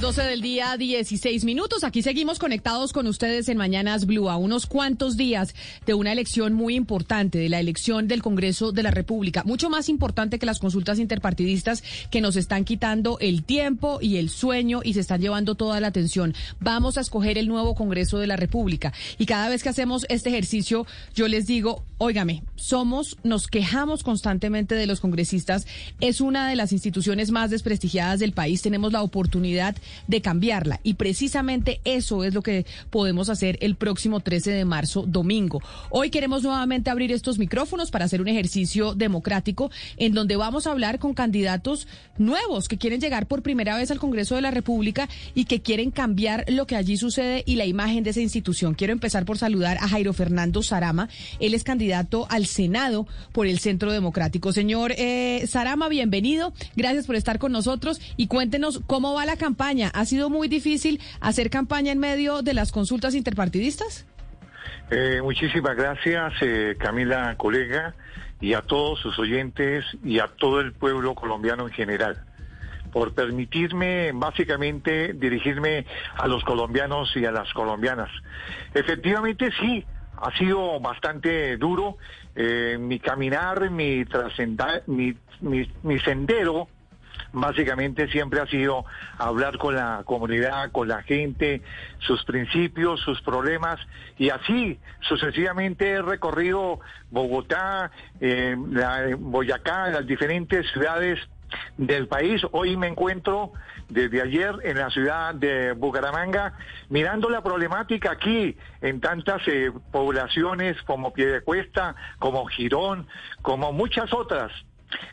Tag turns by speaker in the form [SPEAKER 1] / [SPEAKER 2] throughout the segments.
[SPEAKER 1] Las 12 del día, 16 minutos. Aquí seguimos conectados con ustedes en Mañanas Blue a unos cuantos días de una elección muy importante, de la elección del Congreso de la República. Mucho más importante que las consultas interpartidistas que nos están quitando el tiempo y el sueño y se están llevando toda la atención. Vamos a escoger el nuevo Congreso de la República. Y cada vez que hacemos este ejercicio, yo les digo, óigame, somos, nos quejamos constantemente de los congresistas. Es una de las instituciones más desprestigiadas del país. Tenemos la oportunidad de cambiarla. Y precisamente eso es lo que podemos hacer el próximo 13 de marzo, domingo. Hoy queremos nuevamente abrir estos micrófonos para hacer un ejercicio democrático en donde vamos a hablar con candidatos nuevos que quieren llegar por primera vez al Congreso de la República y que quieren cambiar lo que allí sucede y la imagen de esa institución. Quiero empezar por saludar a Jairo Fernando Sarama. Él es candidato al Senado por el Centro Democrático. Señor eh, Sarama, bienvenido. Gracias por estar con nosotros y cuéntenos cómo va la campaña ¿Ha sido muy difícil hacer campaña en medio de las consultas interpartidistas?
[SPEAKER 2] Eh, muchísimas gracias, eh, Camila, colega, y a todos sus oyentes y a todo el pueblo colombiano en general por permitirme básicamente dirigirme a los colombianos y a las colombianas. Efectivamente sí, ha sido bastante duro eh, mi caminar, mi, mi, mi, mi sendero básicamente siempre ha sido hablar con la comunidad, con la gente, sus principios, sus problemas, y así sucesivamente he recorrido Bogotá, eh, Boyacá, las diferentes ciudades del país. Hoy me encuentro desde ayer en la ciudad de Bucaramanga mirando la problemática aquí en tantas eh, poblaciones como Piedecuesta, como Girón, como muchas otras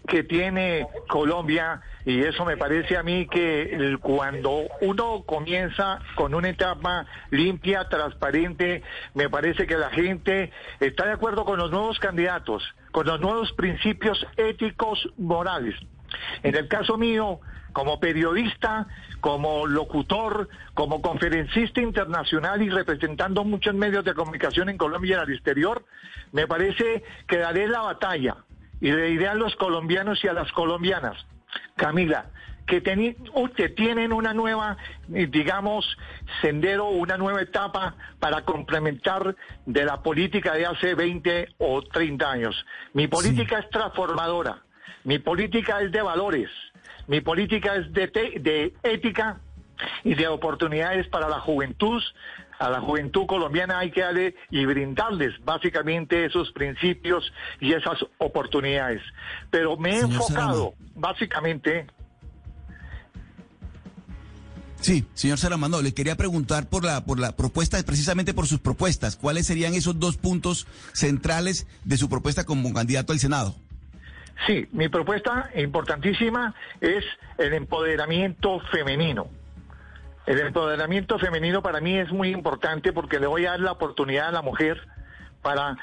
[SPEAKER 2] que tiene Colombia y eso me parece a mí que cuando uno comienza con una etapa limpia, transparente, me parece que la gente está de acuerdo con los nuevos candidatos, con los nuevos principios éticos morales. En el caso mío, como periodista, como locutor, como conferencista internacional y representando muchos medios de comunicación en Colombia y en el exterior, me parece que daré la batalla y le diré a los colombianos y a las colombianas, Camila, que, tienen una nueva, eh, digamos, sendero, una nueva etapa para complementar de la política de hace 20 o 30 años. Mi política es transformadora, mi política es de valores, mi política es de, de ética y de oportunidades para la juventud, a la juventud colombiana hay que darle y brindarles básicamente esos principios y esas oportunidades. Pero me he enfocado básicamente
[SPEAKER 3] Sí, señor Salamando, le quería preguntar por la, por la propuesta, precisamente por sus propuestas. ¿Cuáles serían esos dos puntos centrales de su propuesta como candidato al Senado?
[SPEAKER 2] Sí, mi propuesta importantísima es el empoderamiento femenino. El empoderamiento femenino para mí es muy importante porque le voy a dar la oportunidad a la mujer para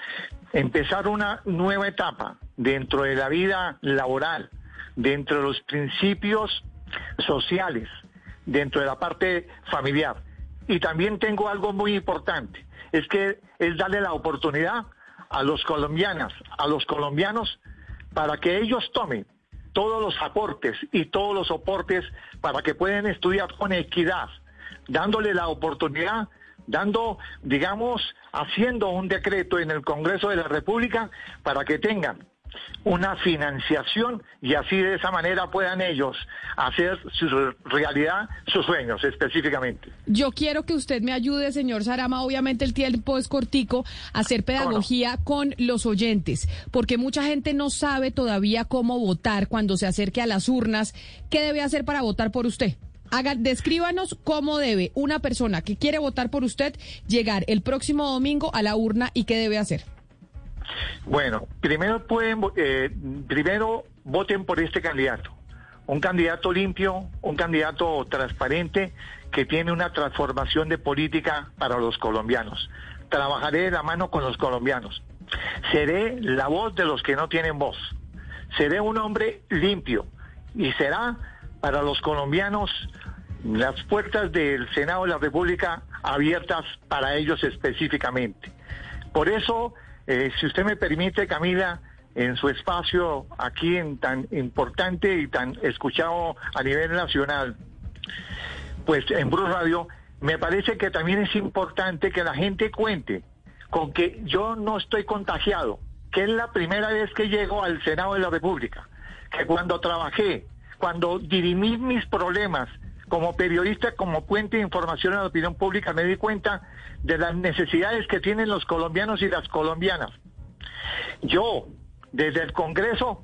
[SPEAKER 2] empezar una nueva etapa dentro de la vida laboral, dentro de los principios sociales, dentro de la parte familiar. Y también tengo algo muy importante, es que es darle la oportunidad a los colombianas, a los colombianos, para que ellos tomen todos los aportes y todos los soportes para que puedan estudiar con equidad, dándole la oportunidad, dando, digamos, haciendo un decreto en el Congreso de la República para que tengan una financiación y así de esa manera puedan ellos hacer su realidad sus sueños específicamente.
[SPEAKER 1] Yo quiero que usted me ayude, señor Sarama, obviamente el tiempo es cortico, a hacer pedagogía con los oyentes, porque mucha gente no sabe todavía cómo votar cuando se acerque a las urnas. ¿Qué debe hacer para votar por usted? Haga, descríbanos cómo debe una persona que quiere votar por usted llegar el próximo domingo a la urna y qué debe hacer.
[SPEAKER 2] Bueno, primero pueden, eh, primero voten por este candidato, un candidato limpio, un candidato transparente que tiene una transformación de política para los colombianos. Trabajaré de la mano con los colombianos. Seré la voz de los que no tienen voz. Seré un hombre limpio y será para los colombianos las puertas del Senado de la República abiertas para ellos específicamente. Por eso, eh, si usted me permite, Camila, en su espacio aquí en tan importante y tan escuchado a nivel nacional, pues en Bruce Radio, me parece que también es importante que la gente cuente con que yo no estoy contagiado, que es la primera vez que llego al Senado de la República, que cuando trabajé, cuando dirimí mis problemas como periodista, como puente de información a la opinión pública, me di cuenta de las necesidades que tienen los colombianos y las colombianas. Yo, desde el Congreso,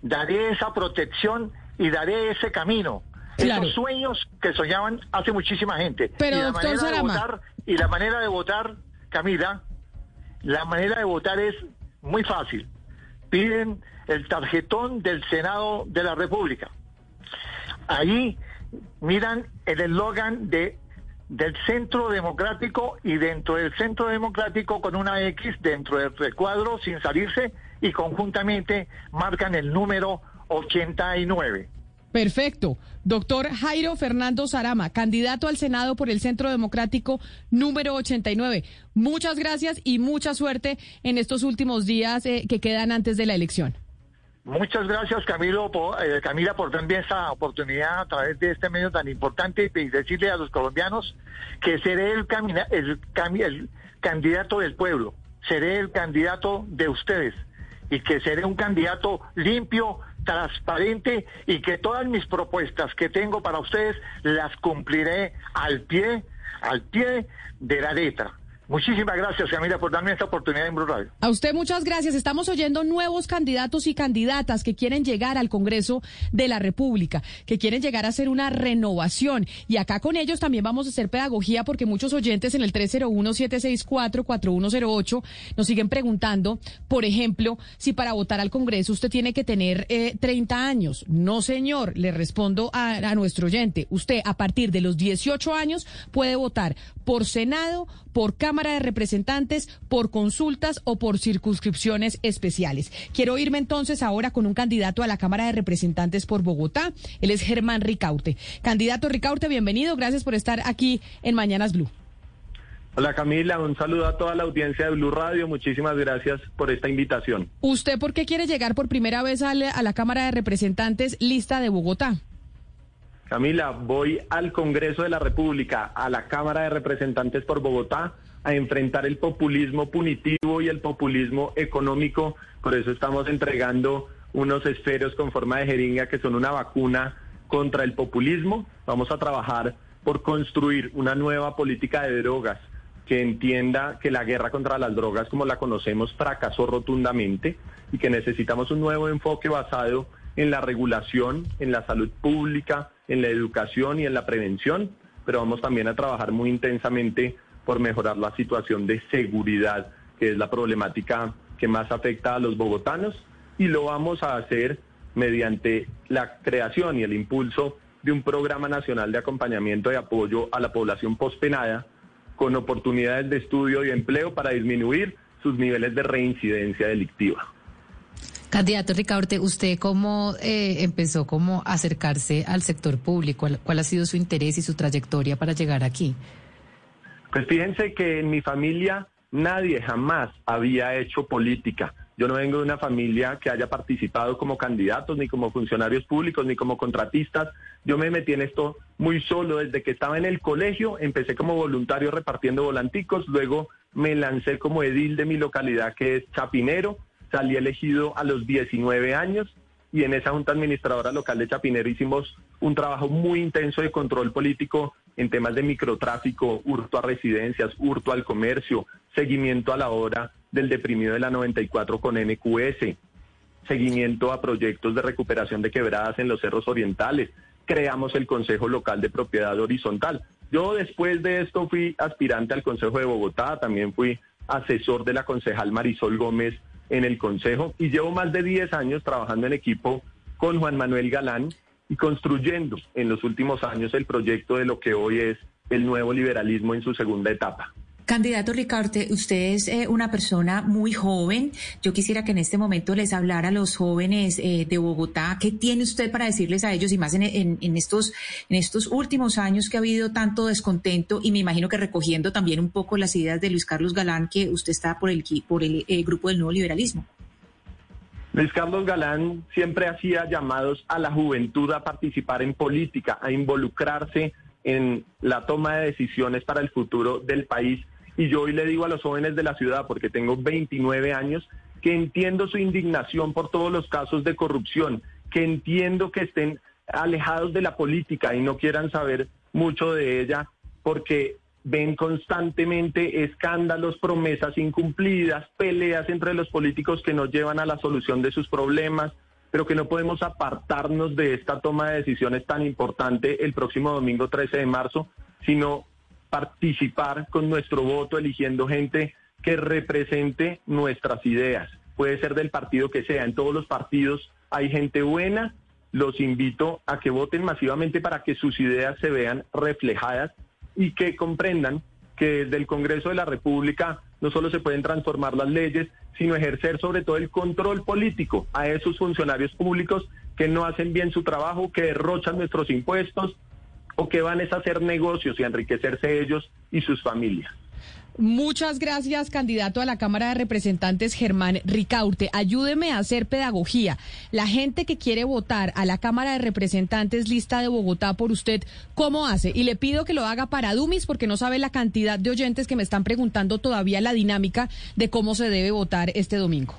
[SPEAKER 2] daré esa protección y daré ese camino esos sueños que soñaban hace muchísima gente.
[SPEAKER 1] Pero,
[SPEAKER 2] y la
[SPEAKER 1] doctor
[SPEAKER 2] manera
[SPEAKER 1] Sarama.
[SPEAKER 2] de votar, y la manera de votar, Camila, la manera de votar es muy fácil. Piden el tarjetón del Senado de la República. Ahí miran el eslogan de del Centro Democrático y dentro del Centro Democrático con una X dentro del recuadro sin salirse y conjuntamente marcan el número 89.
[SPEAKER 1] Perfecto. Doctor Jairo Fernando Sarama, candidato al Senado por el Centro Democrático número 89. Muchas gracias y mucha suerte en estos últimos días eh, que quedan antes de la elección.
[SPEAKER 2] Muchas gracias, Camilo, eh, Camila, por darme esta oportunidad a través de este medio tan importante y decirle a los colombianos que seré el, camina, el, el candidato del pueblo, seré el candidato de ustedes y que seré un candidato limpio, transparente y que todas mis propuestas que tengo para ustedes las cumpliré al pie, al pie de la letra. Muchísimas gracias, Camila, por darme esta oportunidad en Blue Radio.
[SPEAKER 1] A usted muchas gracias. Estamos oyendo nuevos candidatos y candidatas que quieren llegar al Congreso de la República, que quieren llegar a hacer una renovación. Y acá con ellos también vamos a hacer pedagogía porque muchos oyentes en el 301-764-4108 nos siguen preguntando, por ejemplo, si para votar al Congreso usted tiene que tener eh, 30 años. No, señor, le respondo a, a nuestro oyente. Usted a partir de los 18 años puede votar por Senado, por Cámara de Representantes, por consultas o por circunscripciones especiales. Quiero irme entonces ahora con un candidato a la Cámara de Representantes por Bogotá. Él es Germán Ricaurte. Candidato Ricaurte, bienvenido. Gracias por estar aquí en Mañanas Blue.
[SPEAKER 4] Hola Camila, un saludo a toda la audiencia de Blue Radio. Muchísimas gracias por esta invitación.
[SPEAKER 1] ¿Usted por qué quiere llegar por primera vez a la, a la Cámara de Representantes lista de Bogotá?
[SPEAKER 4] Camila, voy al Congreso de la República, a la Cámara de Representantes por Bogotá, a enfrentar el populismo punitivo y el populismo económico. Por eso estamos entregando unos esferos con forma de jeringa que son una vacuna contra el populismo. Vamos a trabajar por construir una nueva política de drogas que entienda que la guerra contra las drogas como la conocemos fracasó rotundamente y que necesitamos un nuevo enfoque basado en la regulación, en la salud pública, en la educación y en la prevención, pero vamos también a trabajar muy intensamente por mejorar la situación de seguridad, que es la problemática que más afecta a los bogotanos, y lo vamos a hacer mediante la creación y el impulso de un programa nacional de acompañamiento y apoyo a la población pospenada con oportunidades de estudio y empleo para disminuir sus niveles de reincidencia delictiva.
[SPEAKER 5] Candidato Ricaurte, ¿usted cómo eh, empezó como a acercarse al sector público? ¿Cuál, ¿Cuál ha sido su interés y su trayectoria para llegar aquí?
[SPEAKER 4] Pues fíjense que en mi familia nadie jamás había hecho política. Yo no vengo de una familia que haya participado como candidatos, ni como funcionarios públicos, ni como contratistas. Yo me metí en esto muy solo desde que estaba en el colegio. Empecé como voluntario repartiendo volanticos, luego me lancé como edil de mi localidad que es Chapinero. Salí elegido a los 19 años y en esa junta administradora local de Chapinero hicimos un trabajo muy intenso de control político en temas de microtráfico, hurto a residencias, hurto al comercio, seguimiento a la hora del deprimido de la 94 con NQS, seguimiento a proyectos de recuperación de quebradas en los cerros orientales. Creamos el Consejo Local de Propiedad Horizontal. Yo después de esto fui aspirante al Consejo de Bogotá, también fui asesor de la concejal Marisol Gómez en el Consejo y llevo más de 10 años trabajando en equipo con Juan Manuel Galán y construyendo en los últimos años el proyecto de lo que hoy es el nuevo liberalismo en su segunda etapa.
[SPEAKER 6] Candidato Ricardo, usted es eh, una persona muy joven. Yo quisiera que en este momento les hablara a los jóvenes eh, de Bogotá. ¿Qué tiene usted para decirles a ellos y más en, estos, en estos últimos años que ha habido tanto descontento y me imagino que recogiendo también un poco las ideas de Luis Carlos Galán, que usted está por el, por el grupo del nuevo liberalismo?
[SPEAKER 4] Luis Carlos Galán siempre hacía llamados a la juventud a participar en política, a involucrarse en la toma de decisiones para el futuro del país y yo hoy le digo a los jóvenes de la ciudad, porque tengo 29 años, que entiendo su indignación por todos los casos de corrupción, que entiendo que estén alejados de la política y no quieran saber mucho de ella, porque ven constantemente escándalos, promesas incumplidas, peleas entre los políticos que nos llevan a la solución de sus problemas, pero que no podemos apartarnos de esta toma de decisiones tan importante el próximo domingo 13 de marzo, sino participar con nuestro voto eligiendo gente que represente nuestras ideas. Puede ser del partido que sea, en todos los partidos hay gente buena. Los invito a que voten masivamente para que sus ideas se vean reflejadas y que comprendan que desde el Congreso de la República no solo se pueden transformar las leyes, sino ejercer sobre todo el control político a esos funcionarios públicos que no hacen bien su trabajo, que derrochan nuestros impuestos, o que van a hacer negocios y enriquecerse ellos y sus familias.
[SPEAKER 1] Muchas gracias, candidato a la Cámara de Representantes Germán Ricaurte. Ayúdeme a hacer pedagogía. La gente que quiere votar a la Cámara de Representantes lista de Bogotá por usted, ¿cómo hace? Y le pido que lo haga para Dumis porque no sabe la cantidad de oyentes que me están preguntando todavía la dinámica de cómo se debe votar este domingo.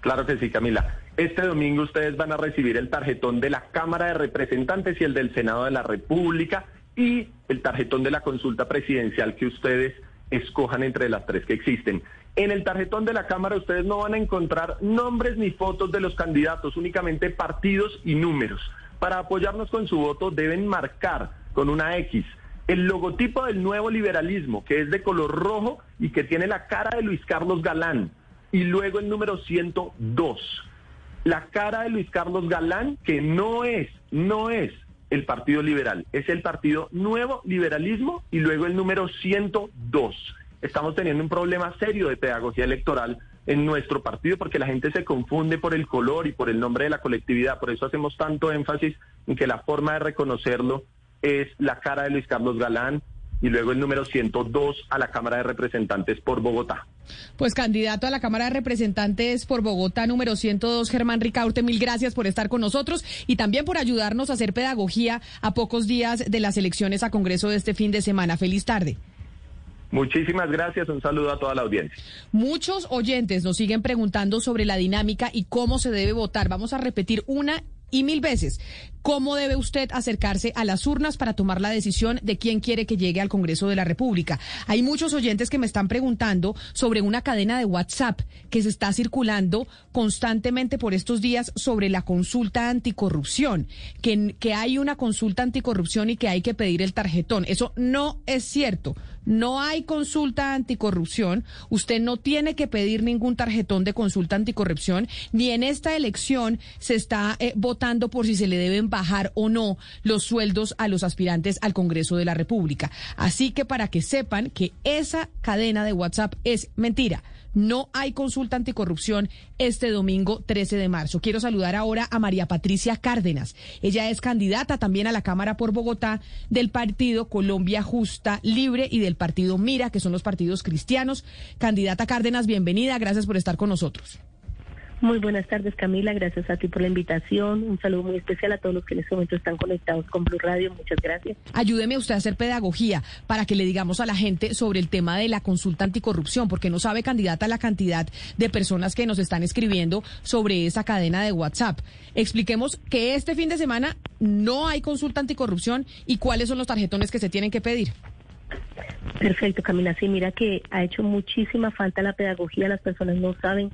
[SPEAKER 4] Claro que sí, Camila. Este domingo ustedes van a recibir el tarjetón de la Cámara de Representantes y el del Senado de la República y el tarjetón de la consulta presidencial que ustedes escojan entre las tres que existen. En el tarjetón de la Cámara ustedes no van a encontrar nombres ni fotos de los candidatos, únicamente partidos y números. Para apoyarnos con su voto deben marcar con una X el logotipo del nuevo liberalismo, que es de color rojo y que tiene la cara de Luis Carlos Galán, y luego el número 102 la cara de Luis Carlos Galán, que no es, no es el Partido Liberal, es el Partido Nuevo Liberalismo y luego el número 102. Estamos teniendo un problema serio de pedagogía electoral en nuestro partido porque la gente se confunde por el color y por el nombre de la colectividad. Por eso hacemos tanto énfasis en que la forma de reconocerlo es la cara de Luis Carlos Galán, y luego el número 102 a la Cámara de Representantes por Bogotá.
[SPEAKER 1] Pues candidato a la Cámara de Representantes por Bogotá, número 102, Germán Ricaurte, mil gracias por estar con nosotros y también por ayudarnos a hacer pedagogía a pocos días de las elecciones a Congreso de este fin de semana. Feliz tarde.
[SPEAKER 4] Muchísimas gracias, un saludo a toda la audiencia.
[SPEAKER 1] Muchos oyentes nos siguen preguntando sobre la dinámica y cómo se debe votar. Vamos a repetir una y mil veces. ¿Cómo debe usted acercarse a las urnas para tomar la decisión de quién quiere que llegue al Congreso de la República? Hay muchos oyentes que me están preguntando sobre una cadena de WhatsApp que se está circulando constantemente por estos días sobre la consulta anticorrupción, que, que hay una consulta anticorrupción y que hay que pedir el tarjetón. Eso no es cierto. No hay consulta anticorrupción. Usted no tiene que pedir ningún tarjetón de consulta anticorrupción. Ni en esta elección se está eh, votando por si se le deben bajar o no los sueldos a los aspirantes al Congreso de la República. Así que para que sepan que esa cadena de WhatsApp es mentira. No hay consulta anticorrupción este domingo 13 de marzo. Quiero saludar ahora a María Patricia Cárdenas. Ella es candidata también a la Cámara por Bogotá del partido Colombia Justa Libre y del partido Mira, que son los partidos cristianos. Candidata Cárdenas, bienvenida. Gracias por estar con nosotros.
[SPEAKER 7] Muy buenas tardes, Camila. Gracias a ti por la invitación. Un saludo muy especial a todos los que en este momento están conectados con Blue Radio. Muchas gracias.
[SPEAKER 1] Ayúdeme usted a hacer pedagogía para que le digamos a la gente sobre el tema de la consulta anticorrupción, porque no sabe, candidata, la cantidad de personas que nos están escribiendo sobre esa cadena de WhatsApp. Expliquemos que este fin de semana no hay consulta anticorrupción y cuáles son los tarjetones que se tienen que pedir.
[SPEAKER 7] Perfecto, Camila. Sí, mira que ha hecho muchísima falta la pedagogía. Las personas no saben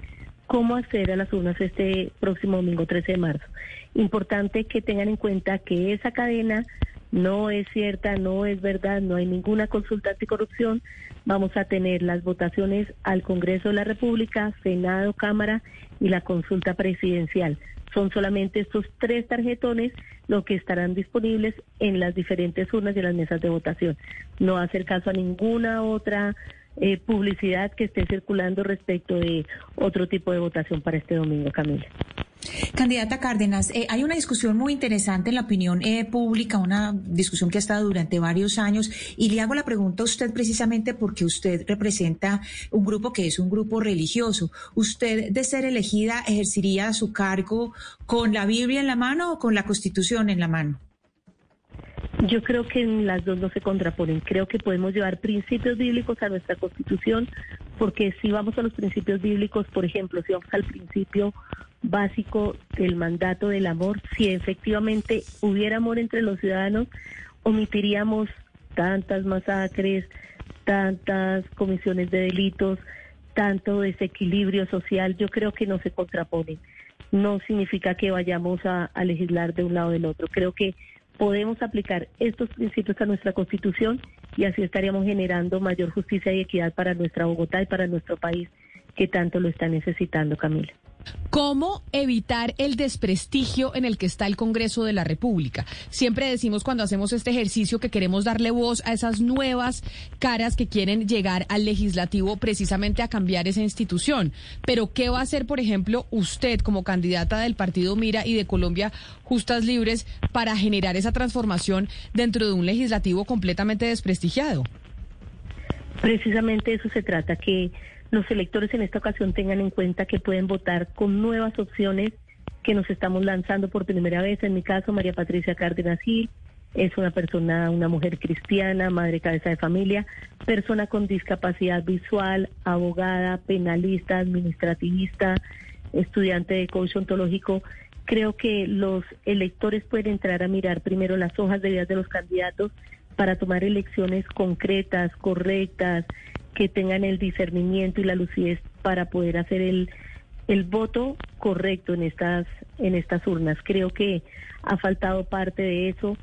[SPEAKER 7] cómo acceder a las urnas este próximo domingo 13 de marzo. Importante que tengan en cuenta que esa cadena no es cierta, no es verdad, no hay ninguna consulta anticorrupción. Vamos a tener las votaciones al Congreso de la República, Senado, Cámara y la consulta presidencial. son solamente estos tres tarjetones los que estarán disponibles en las diferentes urnas y las mesas de votación. No hacer caso a ninguna otra eh, publicidad que esté circulando respecto de otro tipo de votación para este domingo, Camila.
[SPEAKER 6] Candidata Cárdenas, eh, hay una discusión muy interesante en la opinión eh, pública, una discusión que ha estado durante varios años, y le hago la pregunta a usted precisamente porque usted representa un grupo que es un grupo religioso. ¿Usted, de ser elegida, ejercería su cargo con la Biblia en la mano o con la Constitución en la mano?
[SPEAKER 7] Yo creo que las dos no se contraponen. Creo que podemos llevar principios bíblicos a nuestra constitución, porque si vamos a los principios bíblicos, por ejemplo, si vamos al principio básico del mandato del amor, si efectivamente hubiera amor entre los ciudadanos, omitiríamos tantas masacres, tantas comisiones de delitos, tanto desequilibrio social. Yo creo que no se contraponen. No significa que vayamos a, legislar de un lado o del otro. Creo que podemos aplicar estos principios a nuestra constitución y así estaríamos generando mayor justicia y equidad para nuestra Bogotá y para nuestro país que tanto lo está necesitando, Camila.
[SPEAKER 1] ¿Cómo evitar el desprestigio en el que está el Congreso de la República? Siempre decimos cuando hacemos este ejercicio que queremos darle voz a esas nuevas caras que quieren llegar al legislativo precisamente a cambiar esa institución. Pero ¿qué va a hacer, por ejemplo, usted como candidata del Partido Mira y de Colombia Justas Libres para generar esa transformación dentro de un legislativo completamente desprestigiado?
[SPEAKER 7] Precisamente eso se trata, que los electores en esta ocasión tengan en cuenta que pueden votar con nuevas opciones que nos estamos lanzando por primera vez. En mi caso, María Patricia Cárdenas Gil es una persona, una mujer cristiana, madre cabeza de familia, persona con discapacidad visual, abogada, penalista, administrativista, estudiante de coach ontológico. Creo que los electores pueden entrar a mirar primero las hojas de vida de los candidatos para tomar elecciones concretas, correctas, que tengan el discernimiento y la lucidez para poder hacer el, el voto correcto en estas, en estas urnas. Creo que ha faltado parte de eso.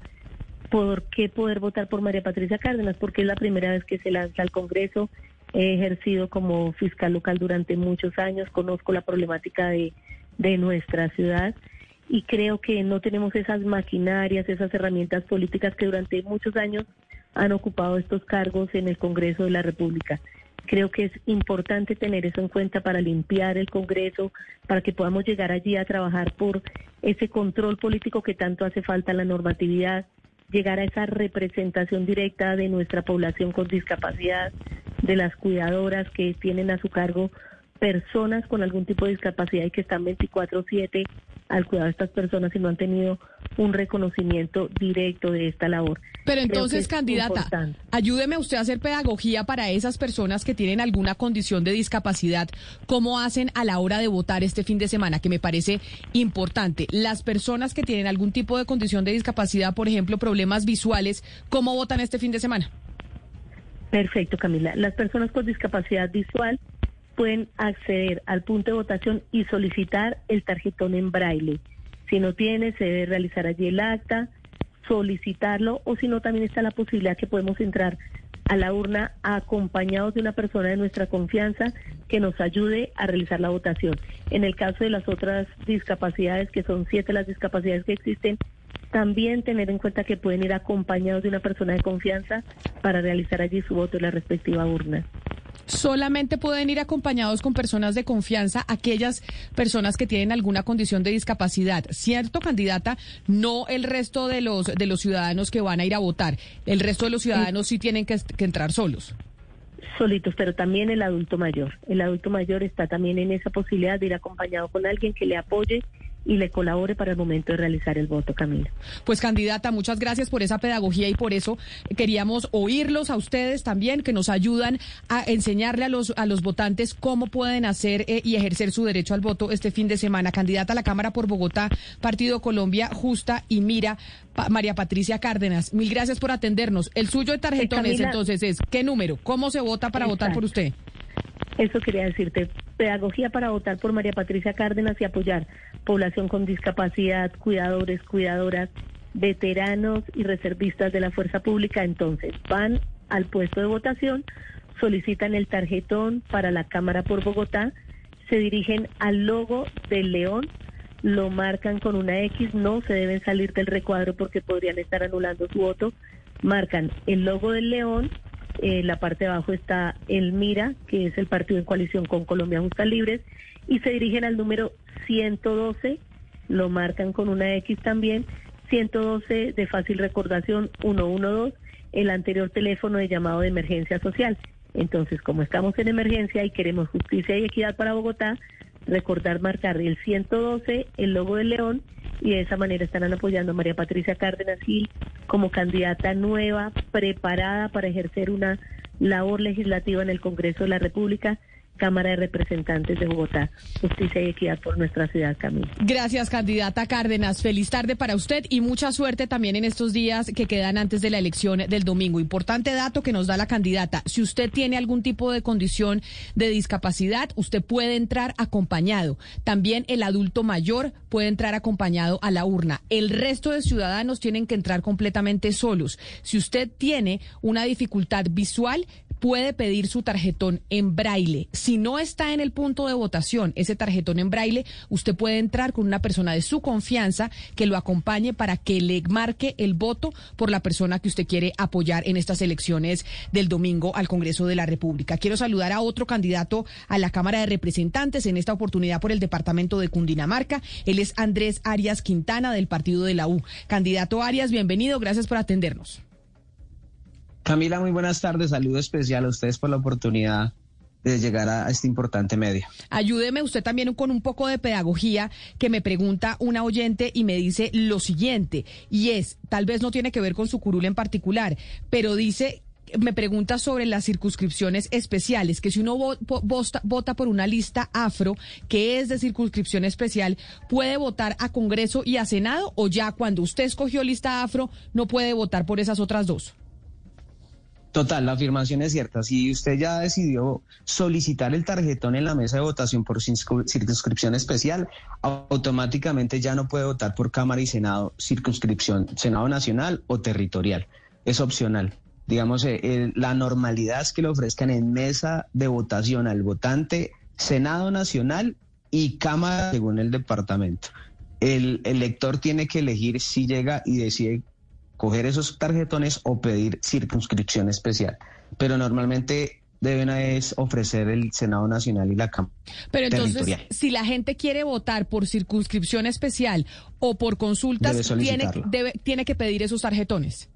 [SPEAKER 7] ¿Por qué poder votar por María Patricia Cárdenas? Porque es la primera vez que se lanza al Congreso. He ejercido como fiscal local durante muchos años, conozco la problemática de, de nuestra ciudad y creo que no tenemos esas maquinarias, esas herramientas políticas que durante muchos años han ocupado estos cargos en el Congreso de la República. Creo que es importante tener eso en cuenta para limpiar el Congreso, para que podamos llegar allí a trabajar por ese control político que tanto hace falta en la normatividad, llegar a esa representación directa de nuestra población con discapacidad, de las cuidadoras que tienen a su cargo personas con algún tipo de discapacidad y que están 24/7 al cuidado de estas personas y no han tenido un reconocimiento directo de esta labor.
[SPEAKER 1] Pero entonces, candidata, ayúdeme usted a hacer pedagogía para esas personas que tienen alguna condición de discapacidad. ¿Cómo hacen a la hora de votar este fin de semana? Que me parece importante. Las personas que tienen algún tipo de condición de discapacidad, por ejemplo, problemas visuales, ¿cómo votan este fin de semana?
[SPEAKER 7] Perfecto, Camila. Las personas con discapacidad visual pueden acceder al punto de votación y solicitar el tarjetón en braille. Si no tiene, se debe realizar allí el acta, solicitarlo o si no, también está la posibilidad que podemos entrar a la urna acompañados de una persona de nuestra confianza que nos ayude a realizar la votación. En el caso de las otras discapacidades, que son siete las discapacidades que existen, también tener en cuenta que pueden ir acompañados de una persona de confianza para realizar allí su voto en la respectiva urna
[SPEAKER 1] solamente pueden ir acompañados con personas de confianza aquellas personas que tienen alguna condición de discapacidad. ¿Cierto, candidata? No el resto de los, de los ciudadanos que van a ir a votar. El resto de los ciudadanos sí, tienen que, que entrar solos
[SPEAKER 7] solitos, pero también el adulto mayor. El adulto mayor está también en esa posibilidad de ir acompañado con alguien que le apoye y le colabore para el momento de realizar el voto, Camila.
[SPEAKER 1] Pues candidata, muchas gracias por esa pedagogía y por eso queríamos oírlos a ustedes también, que nos ayudan a enseñarle a los, a los votantes cómo pueden hacer eh, y ejercer su derecho al voto este fin de semana. Candidata a la Cámara por Bogotá, Partido Colombia Justa y Mira, María Patricia Cárdenas. Mil gracias por atendernos. El suyo de tarjetones entonces es, ¿qué número? ¿Cómo se vota para votar por usted?
[SPEAKER 7] Eso quería decirte, pedagogía para votar por María Patricia Cárdenas y apoyar población con discapacidad, cuidadores, cuidadoras, veteranos y reservistas de la fuerza pública. Entonces, van al puesto de votación, solicitan el tarjetón para la Cámara por Bogotá, se dirigen al logo del león, lo marcan con una X, no se deben salir del recuadro porque podrían estar anulando su voto, marcan el logo del león, en la parte de abajo está el Mira, que es el partido en coalición con Colombia Justa Libres, y se dirigen al número 112, lo marcan con una X también, 112 de fácil recordación 112, el anterior teléfono de llamado de emergencia social. Entonces, como estamos en emergencia y queremos justicia y equidad para Bogotá, recordar marcar el 112, el logo del león, y de esa manera estarán apoyando a María Patricia Cárdenas Gil como candidata nueva, preparada para ejercer una labor legislativa en el Congreso de la República Cámara de Representantes de Bogotá. Justicia y equidad por nuestra ciudad, Camila.
[SPEAKER 1] Gracias, candidata Cárdenas. Feliz tarde para usted y mucha suerte también en estos días que quedan antes de la elección del domingo. Importante dato que nos da la candidata. Si usted tiene algún tipo de condición de discapacidad, usted puede entrar acompañado. También el adulto mayor puede entrar acompañado a la urna. El resto de ciudadanos tienen que entrar completamente solos. Si usted tiene una dificultad visual, puede pedir su tarjetón en braille. Si no está en el punto de votación ese tarjetón en braille, usted puede entrar con una persona de su confianza que lo acompañe para que le marque el voto por la persona que usted quiere apoyar en estas elecciones del domingo al Congreso de la República. Quiero saludar a otro candidato a la Cámara de Representantes en esta oportunidad por el departamento de Cundinamarca. Él es Andrés Arias Quintana del partido de la U. Candidato Arias, bienvenido. Gracias por atendernos.
[SPEAKER 8] Camila, muy buenas tardes. Saludo especial a ustedes por la oportunidad de llegar a este importante medio.
[SPEAKER 1] Ayúdeme usted también con un poco de pedagogía que me pregunta una oyente y me dice lo siguiente, y es, tal vez no tiene que ver con su curul en particular, pero dice me pregunta sobre las circunscripciones especiales, que si uno vota por una lista afro que es de circunscripción especial, ¿puede votar a Congreso y a Senado o ya cuando usted escogió lista afro no puede votar por esas otras dos?
[SPEAKER 8] Total, la afirmación es cierta. Si usted ya decidió solicitar el tarjetón en la mesa de votación por circunscripción especial, automáticamente ya no puede votar por Cámara y Senado, circunscripción, Senado Nacional o territorial. Es opcional. Digamos, eh, la normalidad es que le ofrezcan en mesa de votación al votante Senado Nacional y Cámara según el departamento. El elector tiene que elegir si llega y decide coger esos tarjetones o pedir circunscripción especial. Pero normalmente deben ofrecer el Senado Nacional y la Cámara.
[SPEAKER 1] Pero entonces, si la gente quiere votar por circunscripción especial o por consultas, tiene, tiene que pedir esos tarjetones.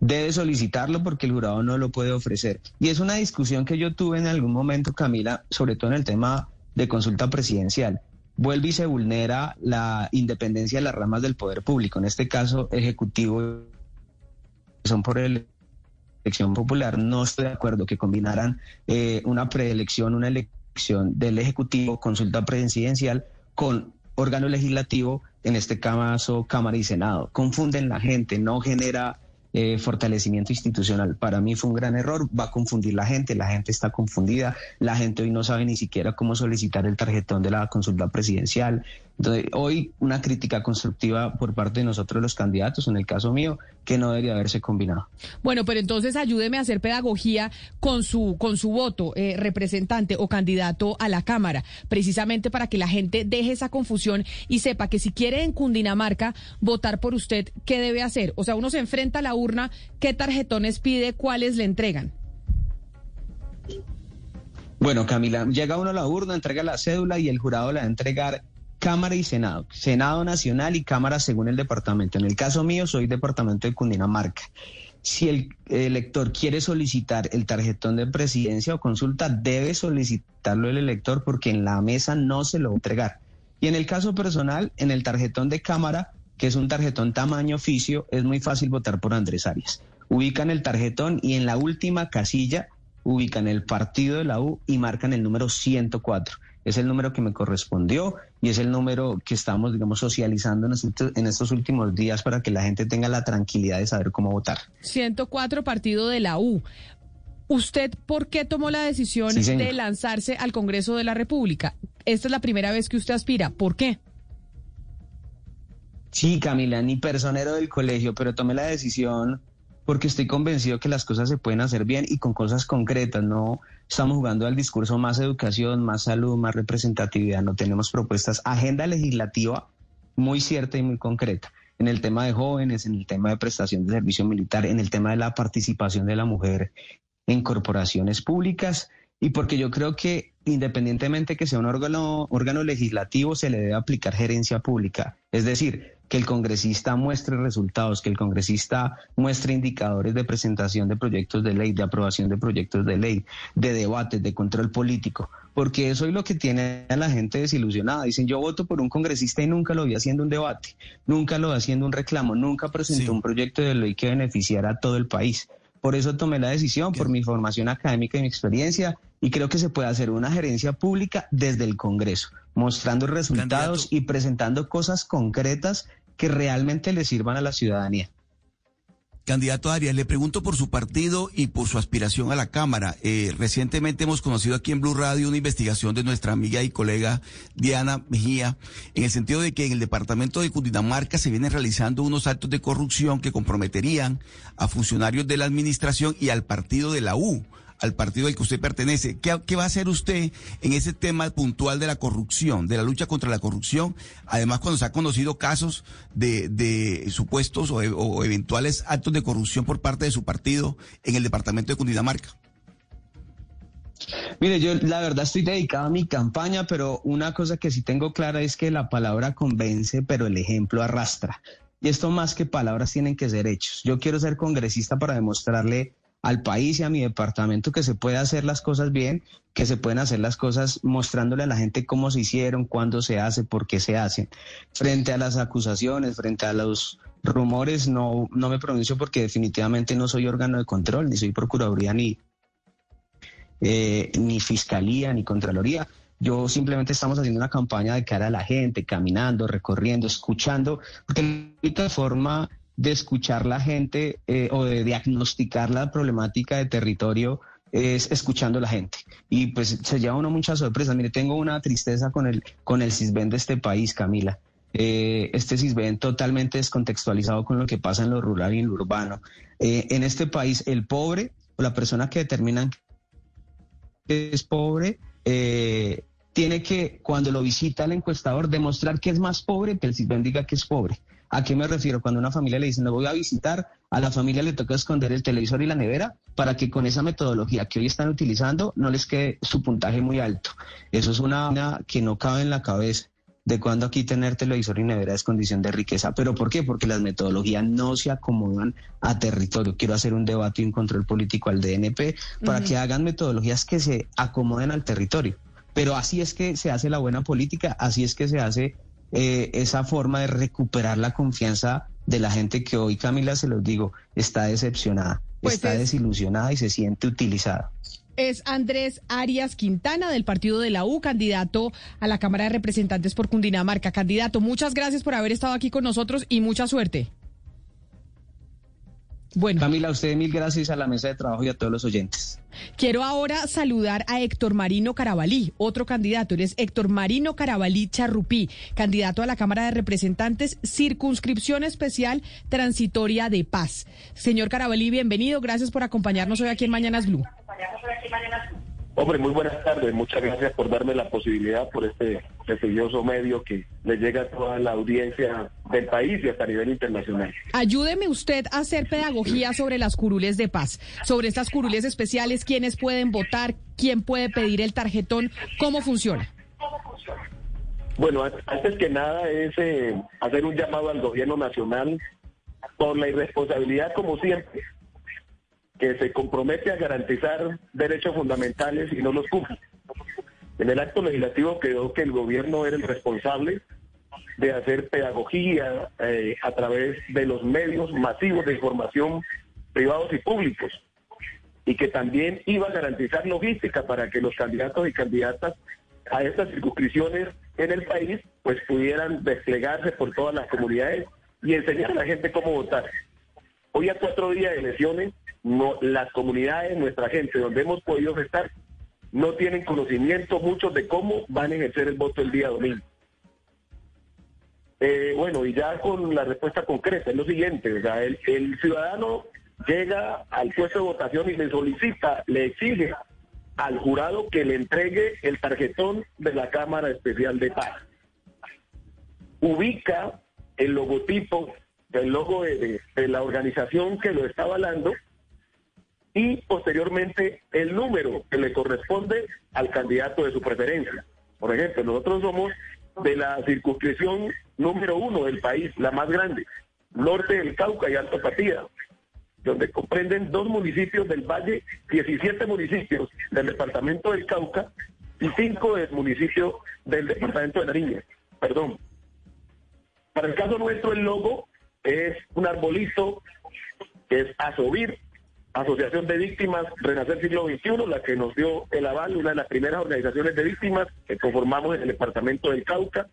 [SPEAKER 8] Debe solicitarlo porque el jurado no lo puede ofrecer. Y es una discusión que yo tuve en algún momento, Camila, sobre todo en el tema de consulta presidencial vuelve y se vulnera la independencia de las ramas del poder público, en este caso ejecutivo, son por elección popular. No estoy de acuerdo que combinaran eh, una preelección, una elección del ejecutivo, consulta presidencial, con órgano legislativo, en este caso Cámara y Senado. Confunden la gente, no genera eh, fortalecimiento institucional. Para mí fue un gran error, va a confundir la gente, la gente está confundida, la gente hoy no sabe ni siquiera cómo solicitar el tarjetón de la consulta presidencial, entonces, hoy una crítica constructiva por parte de nosotros los candidatos, en el caso mío, que no debería haberse combinado.
[SPEAKER 1] Bueno, pero entonces ayúdeme a hacer pedagogía con su con su voto, eh, representante o candidato a la Cámara, precisamente para que la gente deje esa confusión y sepa que si quiere en Cundinamarca votar por usted, ¿qué debe hacer? O sea, uno se enfrenta a la urna, ¿qué tarjetones pide, cuáles le entregan?
[SPEAKER 8] Bueno, Camila, llega uno a la urna, entrega la cédula y el jurado le va a entregar Cámara y Senado, Senado Nacional y Cámara según el departamento. En el caso mío soy departamento de Cundinamarca. Si el elector quiere solicitar el tarjetón de presidencia o consulta, debe solicitarlo el elector porque en la mesa no se lo va a entregar. Y en el caso personal, en el tarjetón de Cámara, que es un tarjetón tamaño oficio, es muy fácil votar por Andrés Arias. Ubican el tarjetón y en la última casilla ubican el partido de la U y marcan el número 104 es el número que me correspondió y es el número que estamos, digamos, socializando en estos, últimos días para que la gente tenga la tranquilidad de saber cómo votar.
[SPEAKER 1] 104 partido de la U. ¿Usted por qué tomó la decisión de lanzarse al Congreso de la República? Esta es la primera vez que usted aspira. ¿Por qué?
[SPEAKER 8] Sí, Camila, ni personero del colegio, pero tomé la decisión porque estoy convencido que las cosas se pueden hacer bien y con cosas concretas, no estamos jugando al discurso más educación, más salud, más representatividad, no tenemos propuestas, agenda legislativa muy cierta y muy concreta en el tema de jóvenes, en el tema de prestación de servicio militar, en el tema de la participación de la mujer en corporaciones públicas y porque yo creo que independientemente que sea un órgano, órgano legislativo, se le debe aplicar gerencia pública. Es decir, que el congresista muestre resultados, que el congresista muestre indicadores de presentación de proyectos de ley, de aprobación de proyectos de ley, de debates, de control político, porque eso es lo que tiene a la gente desilusionada. Dicen, yo voto por un congresista y nunca lo vi haciendo un debate, nunca lo vi haciendo un reclamo, nunca presentó un proyecto de ley que beneficiara a todo el país. Por eso tomé la decisión, por mi formación académica y mi experiencia, y creo que se puede hacer una gerencia pública desde el Congreso, mostrando resultados y presentando cosas concretas que realmente le sirvan a la ciudadanía.
[SPEAKER 3] Candidato Arias, le pregunto por su partido y por su aspiración a la Cámara. Eh, recientemente hemos conocido aquí en Blue Radio una investigación de nuestra amiga y colega Diana Mejía, en el sentido de que en el departamento de Cundinamarca se vienen realizando unos actos de corrupción que comprometerían a funcionarios de la administración y al partido de la U al partido al que usted pertenece. ¿Qué, va a hacer usted en ese tema puntual de la corrupción, de la lucha contra la corrupción? Además, cuando se han conocido casos de, supuestos o, o, eventuales actos de corrupción por parte de su partido en el departamento de Cundinamarca.
[SPEAKER 8] Mire, yo la verdad estoy dedicado a mi campaña, pero una cosa que sí tengo clara es que la palabra convence, pero el ejemplo arrastra. Y esto más que palabras tienen que ser hechos. Yo quiero ser congresista para demostrarle al país y a mi departamento que se puede hacer las cosas bien, que se pueden hacer las cosas mostrándole a la gente cómo se hicieron, cuándo se hace, por qué se hacen. Frente a las acusaciones, frente a los rumores, no, no me pronuncio porque definitivamente no soy órgano de control, ni soy procuraduría, ni, eh, ni fiscalía, ni contraloría. Yo simplemente estamos haciendo una campaña de cara a la gente, caminando, recorriendo, escuchando, porque la única forma de escuchar la gente eh, o de diagnosticar la problemática de territorio es escuchando a la gente. Y pues se lleva uno muchas sorpresas. Mire, tengo una tristeza con el, con el CISBEN de este país, Camila. Eh, este CISBEN totalmente descontextualizado con lo que pasa en lo rural y en lo urbano. Eh, en este país, el pobre o la persona que determina que es pobre, tiene que, cuando lo visita el encuestador, demostrar que es más pobre que el CISBEN diga que es pobre. ¿A qué me refiero? Cuando una familia le dice, no voy a visitar, a la familia le toca esconder el televisor y la nevera para que con esa metodología que hoy están utilizando no les quede su puntaje muy alto. Eso es una, que no cabe en la cabeza de cuando aquí tener televisor y nevera es condición de riqueza. ¿Pero por qué? Porque las metodologías no se acomodan a territorio. Quiero hacer un debate y un control político al DNP para que hagan metodologías que se acomoden al territorio. Pero así es que se hace la buena política, así es que se hace eh, esa forma de recuperar la confianza de la gente que hoy, Camila, se los digo, está decepcionada, pues está desilusionada y se siente utilizada.
[SPEAKER 1] Es Andrés Arias Quintana del partido de la U, candidato a la Cámara de Representantes por Cundinamarca. Candidato, muchas gracias por haber estado aquí con nosotros y mucha suerte.
[SPEAKER 8] Bueno. Camila, a usted mil gracias a la mesa de trabajo y a todos los oyentes.
[SPEAKER 1] Quiero ahora saludar a Héctor Marino Carabalí, otro candidato. Él es Héctor Marino Carabalí Charrupí, candidato a la Cámara de Representantes, circunscripción especial transitoria de paz. Señor Carabalí, bienvenido. Gracias por acompañarnos hoy aquí en Mañanas Blue.
[SPEAKER 9] Hombre, muy buenas tardes. Muchas gracias por darme la posibilidad por este prestigioso medio que le llega a toda la audiencia del país y hasta a nivel internacional.
[SPEAKER 1] Ayúdeme usted a hacer pedagogía sobre las curules de paz, sobre estas curules especiales, quiénes pueden votar, quién puede pedir el tarjetón, cómo funciona.
[SPEAKER 9] Bueno, antes que nada es eh, hacer un llamado al gobierno nacional por la irresponsabilidad, como siempre, que se compromete a garantizar derechos fundamentales y no los cumple. En el acto legislativo quedó que el gobierno era el responsable de hacer pedagogía eh, a través de los medios masivos de información privados y públicos y que también iba a garantizar logística para que los candidatos y candidatas a estas circunscripciones en el país pues pudieran desplegarse por todas las comunidades y enseñar a la gente cómo votar. Hoy a cuatro días de elecciones las comunidades, nuestra gente, donde hemos podido estar, no tienen conocimiento muchos de cómo van a ejercer el voto el día domingo. Eh, bueno, y ya con la respuesta concreta, es lo siguiente, el, ciudadano llega al puesto de votación y le solicita, le exige al jurado que le entregue el tarjetón de la Cámara Especial de Paz. Ubica el logotipo, el logo de, la organización que lo está avalando y posteriormente el número que le corresponde al candidato de su preferencia. Por ejemplo, nosotros somos de la circunscripción número uno del país, la más grande, norte del Cauca y Alto Patía, donde comprenden dos municipios del Valle, 17 municipios del departamento del Cauca y cinco del municipio del departamento de Nariña. Perdón. Para el caso nuestro, el logo es un arbolito que es ASOBIR, Asociación de Víctimas Renacer Siglo XXI, la que nos dio el aval, una de las primeras organizaciones de víctimas que conformamos en el departamento del Cauca,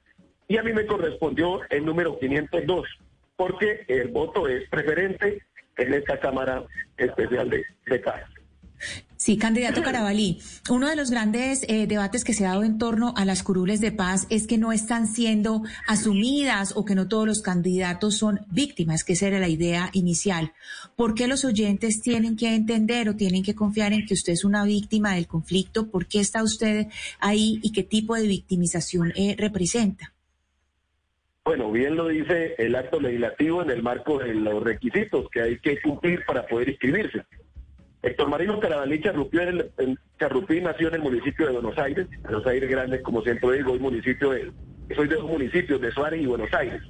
[SPEAKER 9] y a mí me correspondió el número 502, porque el voto es preferente en esta Cámara Especial de, de
[SPEAKER 6] Sí, candidato Carabalí, uno de los grandes eh, debates que se ha dado en torno a las curules de paz es que no están siendo asumidas o que no todos los candidatos son víctimas, que esa era la idea inicial. ¿Por qué los oyentes tienen que entender o tienen que confiar en que usted es una víctima del conflicto? ¿Por qué está usted ahí y qué tipo de victimización eh, representa?
[SPEAKER 9] Bueno, bien lo dice el acto legislativo en el marco de los requisitos que hay que cumplir para poder inscribirse. Héctor Marino Carabalí Charrupí, en nació en el municipio de Buenos Aires, Buenos Aires Grande, como siempre digo, municipio de, soy de dos municipios, de Suárez y Buenos Aires.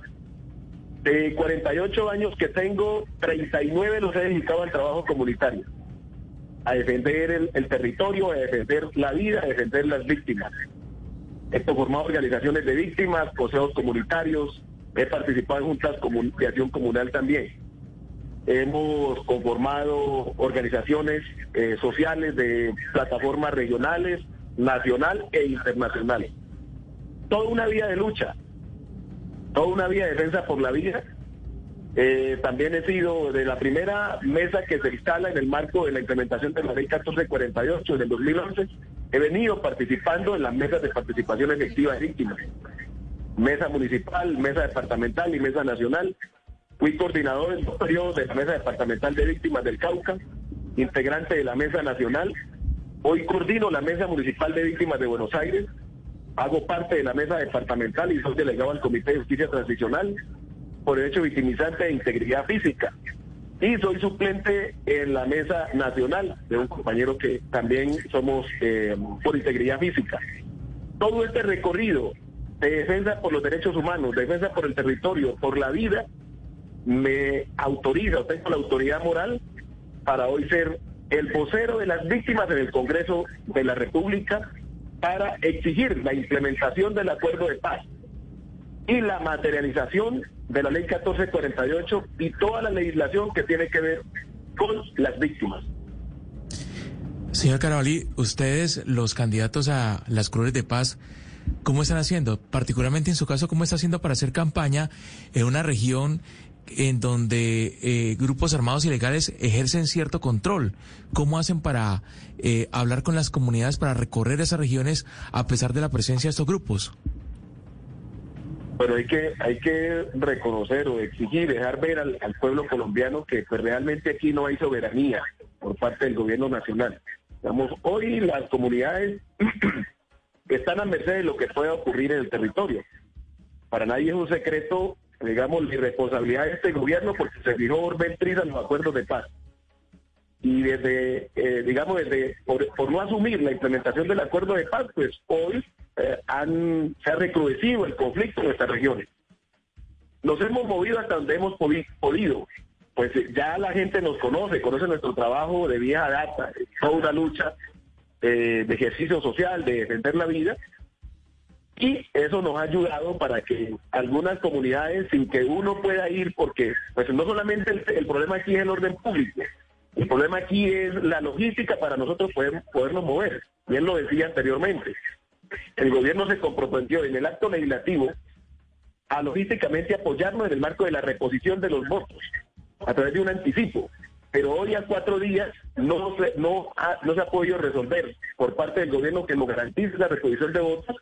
[SPEAKER 9] De 48 años que tengo, 39 los he dedicado al trabajo comunitario, a defender el, el territorio, a defender la vida, a defender las víctimas. He formado organizaciones de víctimas, consejos comunitarios, he participado en juntas de acción comunal también. Hemos conformado organizaciones eh, sociales de plataformas regionales, nacional e internacional. Toda una vía de lucha, toda una vía de defensa por la vida. Eh, también he sido de la primera mesa que se instala en el marco de la implementación de la ley 1448 del 2011. He venido participando en las mesas de participación efectiva de víctimas. Mesa municipal, mesa departamental y mesa nacional Fui coordinador en dos periodos de la Mesa Departamental de Víctimas del Cauca, integrante de la Mesa Nacional. Hoy coordino la Mesa Municipal de Víctimas de Buenos Aires. Hago parte de la Mesa Departamental y soy delegado al Comité de Justicia Transicional por derecho victimizante e integridad física. Y soy suplente en la Mesa Nacional de un compañero que también somos eh, por integridad física. Todo este recorrido de defensa por los derechos humanos, defensa por el territorio, por la vida, me autoriza, tengo la autoridad moral para hoy ser el vocero de las víctimas en el Congreso de la República para exigir la implementación del acuerdo de paz y la materialización de la ley 1448 y toda la legislación que tiene que ver con las víctimas.
[SPEAKER 10] Señor Carabalí, ustedes, los candidatos a las Cruces de Paz, ¿cómo están haciendo? Particularmente en su caso, ¿cómo está haciendo para hacer campaña en una región en donde eh, grupos armados ilegales ejercen cierto control. ¿Cómo hacen para eh, hablar con las comunidades, para recorrer esas regiones a pesar de la presencia de estos grupos?
[SPEAKER 9] Bueno, hay que, hay que reconocer o exigir, dejar ver al, pueblo colombiano que pues, realmente aquí no hay soberanía por parte del gobierno nacional. Digamos, hoy las comunidades están a merced de lo que pueda ocurrir en el territorio. Para nadie es un secreto digamos, la irresponsabilidad de este gobierno porque se fijó Orbel en los acuerdos de paz. Y desde, eh, digamos, desde por, no asumir la implementación del acuerdo de paz, pues hoy eh, han, se ha recrudecido el conflicto en estas regiones. Nos hemos movido hasta donde hemos podido. Pues ya la gente nos conoce, conoce nuestro trabajo de vieja data, toda una lucha eh, de ejercicio social, de defender la vida, y eso nos ha ayudado para que algunas comunidades, sin que uno pueda ir, porque pues no solamente el, problema aquí es el orden público, el problema aquí es la logística para nosotros poder, podernos mover. Bien lo decía anteriormente. El gobierno se comprometió en el acto legislativo a logísticamente apoyarnos en el marco de la reposición de los votos a través de un anticipo. Pero hoy a cuatro días no se, no, no se ha podido resolver por parte del gobierno que nos garantice la reposición de votos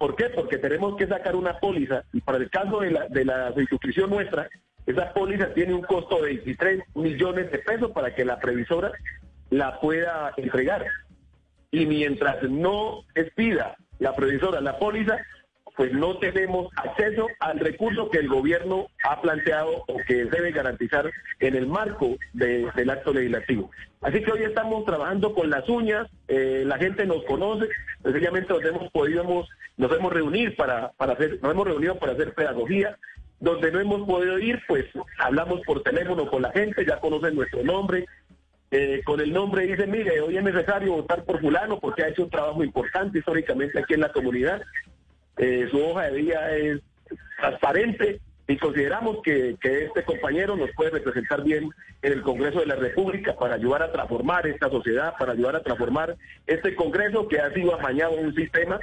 [SPEAKER 9] ¿Por qué? Porque tenemos que sacar una póliza y para el caso de la, de la suscripción nuestra, Esa póliza tiene un costo de 23 millones de pesos para que la previsora la pueda entregar. Y mientras no expida la previsora la póliza, pues no tenemos acceso al recurso que el gobierno ha planteado o que debe garantizar en el marco del acto legislativo. Así que hoy estamos trabajando con las uñas, eh, la gente nos conoce, sencillamente nos hemos podido, nos hemos reunido para, para hacer, nos hemos reunido para hacer pedagogía, donde no hemos podido ir, pues hablamos por teléfono con la gente, ya conocen nuestro nombre, eh, con el nombre dice, mire, hoy es necesario votar por fulano porque ha hecho un trabajo importante históricamente aquí en la comunidad. Eh, su hoja de vida es transparente y consideramos que, que, este compañero nos puede representar bien en el Congreso de la República para ayudar a transformar esta sociedad, para ayudar a transformar este Congreso que ha sido amañado en un sistema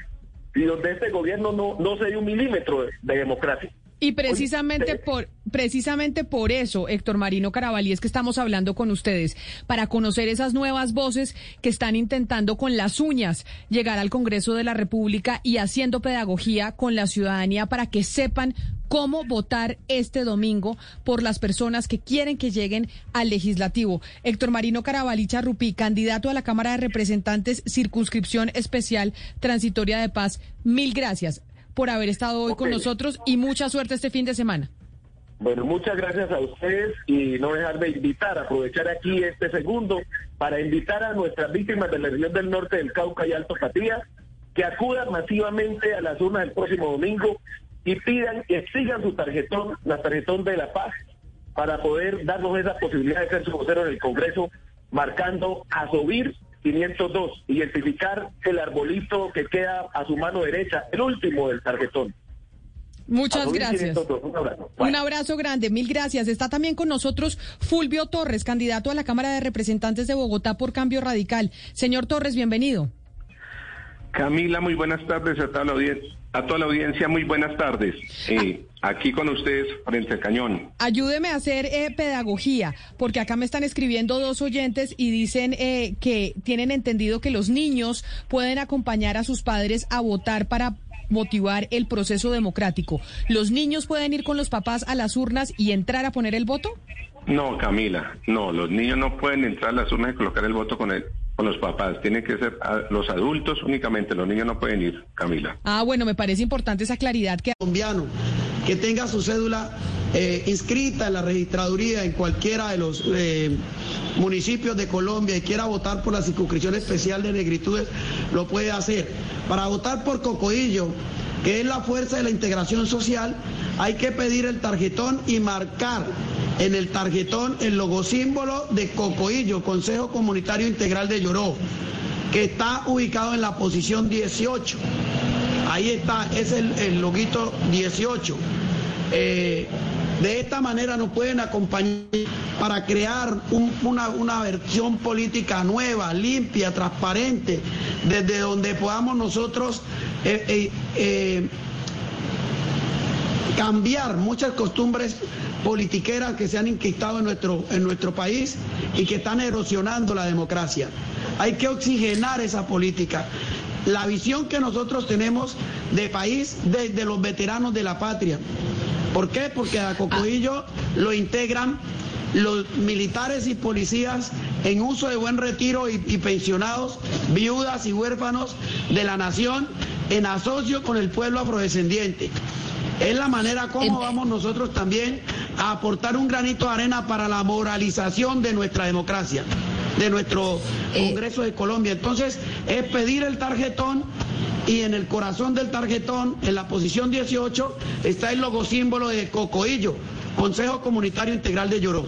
[SPEAKER 9] y donde este gobierno no, no se dio un milímetro de democracia.
[SPEAKER 1] Y precisamente por, precisamente por eso, Héctor Marino Carabalí, es que estamos hablando con ustedes, para conocer esas nuevas voces que están intentando con las uñas llegar al Congreso de la República y haciendo pedagogía con la ciudadanía para que sepan cómo votar este domingo por las personas que quieren que lleguen al legislativo. Héctor Marino Carabalí Charrupí, candidato a la Cámara de Representantes, circunscripción especial transitoria de paz. Mil gracias por haber estado hoy con nosotros y mucha suerte este fin de semana.
[SPEAKER 9] Bueno, muchas gracias a ustedes y no dejar de invitar, aprovechar aquí este segundo para invitar a nuestras víctimas de la región del norte del Cauca y Alto Patía que acudan masivamente a las urnas el próximo domingo y pidan que sigan su tarjetón, la tarjetón de la paz, para poder darnos esa posibilidad de ser su vocero en el Congreso, marcando a subir 502, identificar el arbolito que queda a su mano derecha, el último del tarjetón.
[SPEAKER 1] Muchas gracias. Un abrazo. grande, mil gracias. Está también con nosotros Fulvio Torres, candidato a la Cámara de Representantes de Bogotá por Cambio Radical. Señor Torres, bienvenido.
[SPEAKER 11] Camila, muy buenas tardes a toda la audiencia. A toda la audiencia, muy buenas tardes. Eh, aquí con ustedes, frente al cañón.
[SPEAKER 1] Ayúdeme a hacer eh, pedagogía, porque acá me están escribiendo dos oyentes y dicen eh, que tienen entendido que los niños pueden acompañar a sus padres a votar para motivar el proceso democrático. ¿Los niños pueden ir con los papás a las urnas y entrar a poner el voto?
[SPEAKER 11] No, Camila, no, los niños no pueden entrar a las urnas y colocar el voto con, el, con los papás. Tienen que ser los adultos únicamente, los niños no pueden ir, Camila.
[SPEAKER 1] Ah, bueno, me parece importante esa claridad que...
[SPEAKER 12] Colombiano, que tenga su cédula eh, inscrita en la registraduría en cualquiera de los eh, municipios de Colombia y quiera votar por la circunscripción especial de negritudes, lo puede hacer. Para votar por Cocoillo, que es la fuerza de la integración social, hay que pedir el tarjetón y marcar en el tarjetón el logosímbolo de Cocoillo, Consejo Comunitario Integral de Lloró, que está ubicado en la posición 18. Ahí está, es el, el loguito 18. Eh, de esta manera nos pueden acompañar para crear una, una, versión política nueva, limpia, transparente, desde donde podamos nosotros eh, eh, cambiar muchas costumbres politiqueras que se han inquistado en nuestro, en nuestro país y que están erosionando la democracia. Hay que oxigenar esa política. La visión que nosotros tenemos de país desde los veteranos de la patria. ¿Por qué? Porque a Cocoillo lo integran los militares y policías en uso de buen retiro y, y, pensionados, viudas y huérfanos de la nación en asocio con el pueblo afrodescendiente. Es la manera como vamos nosotros también a aportar un granito de arena para la moralización de nuestra democracia, de nuestro Congreso de Colombia. Entonces, es pedir el tarjetón y en el corazón del tarjetón, en la posición 18, está el logo símbolo de Cocoillo, Consejo Comunitario Integral de Lloró.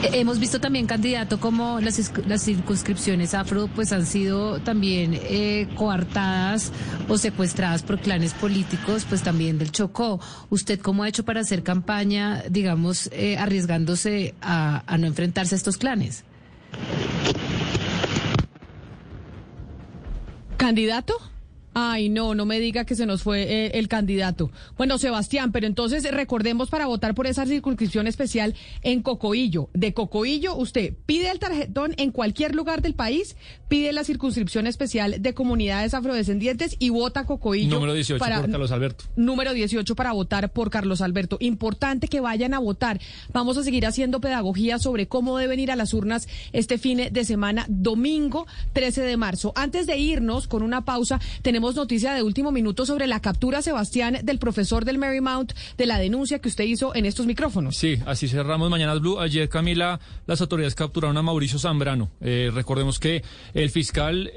[SPEAKER 5] Hemos visto también, candidato, como las, las circunscripciones afro pues han sido también eh, coartadas o secuestradas por clanes políticos, pues también del Chocó. ¿Usted cómo ha hecho para hacer campaña, digamos, eh, arriesgándose a, a no enfrentarse a estos clanes?
[SPEAKER 1] ¿Candidato? Ay, no, no me diga que se nos fue eh, el candidato. Bueno, Sebastián, pero entonces recordemos para votar por esa circunscripción especial en Cocoillo. De Cocoillo, usted pide el tarjetón en cualquier lugar del país, pide la circunscripción especial de comunidades afrodescendientes y vota Cocoillo.
[SPEAKER 13] Número 18
[SPEAKER 1] para,
[SPEAKER 13] por Carlos Alberto.
[SPEAKER 1] Número 18 para votar por Carlos Alberto. Importante que vayan a votar. Vamos a seguir haciendo pedagogía sobre cómo deben ir a las urnas este fin de semana, domingo 13 de marzo. Antes de irnos con una pausa, tenemos noticia de último minuto sobre la captura, Sebastián, del profesor del Marymount, de la denuncia que usted hizo en estos micrófonos.
[SPEAKER 13] Sí, así cerramos Mañanas Blue. Ayer, Camila, las autoridades capturaron a Mauricio Zambrano. Eh, recordemos que el fiscal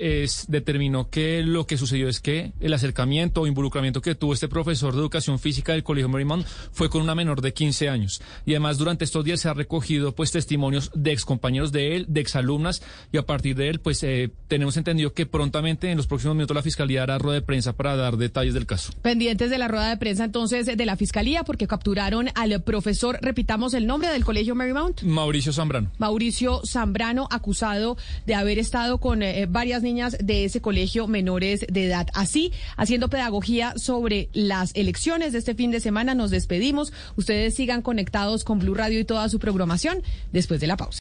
[SPEAKER 13] determinó que lo que sucedió es que el acercamiento o involucramiento que tuvo este profesor de educación física del Colegio Marymount fue con una menor de 15 años. Y además, durante estos días se ha recogido pues testimonios de excompañeros de él, de exalumnas, y a partir de él, pues eh, tenemos entendido que prontamente en los próximos minutos la fiscalía hará rueda de prensa para dar detalles del caso.
[SPEAKER 1] Pendientes de la rueda de prensa entonces de la fiscalía porque capturaron al profesor, repitamos el nombre del colegio Marymount.
[SPEAKER 13] Mauricio Zambrano.
[SPEAKER 1] Mauricio Zambrano, acusado de haber estado con eh, varias niñas de ese colegio menores de edad. Así, haciendo pedagogía sobre las elecciones de este fin de semana, nos despedimos. Ustedes sigan conectados con Blue Radio y toda su programación después de la pausa.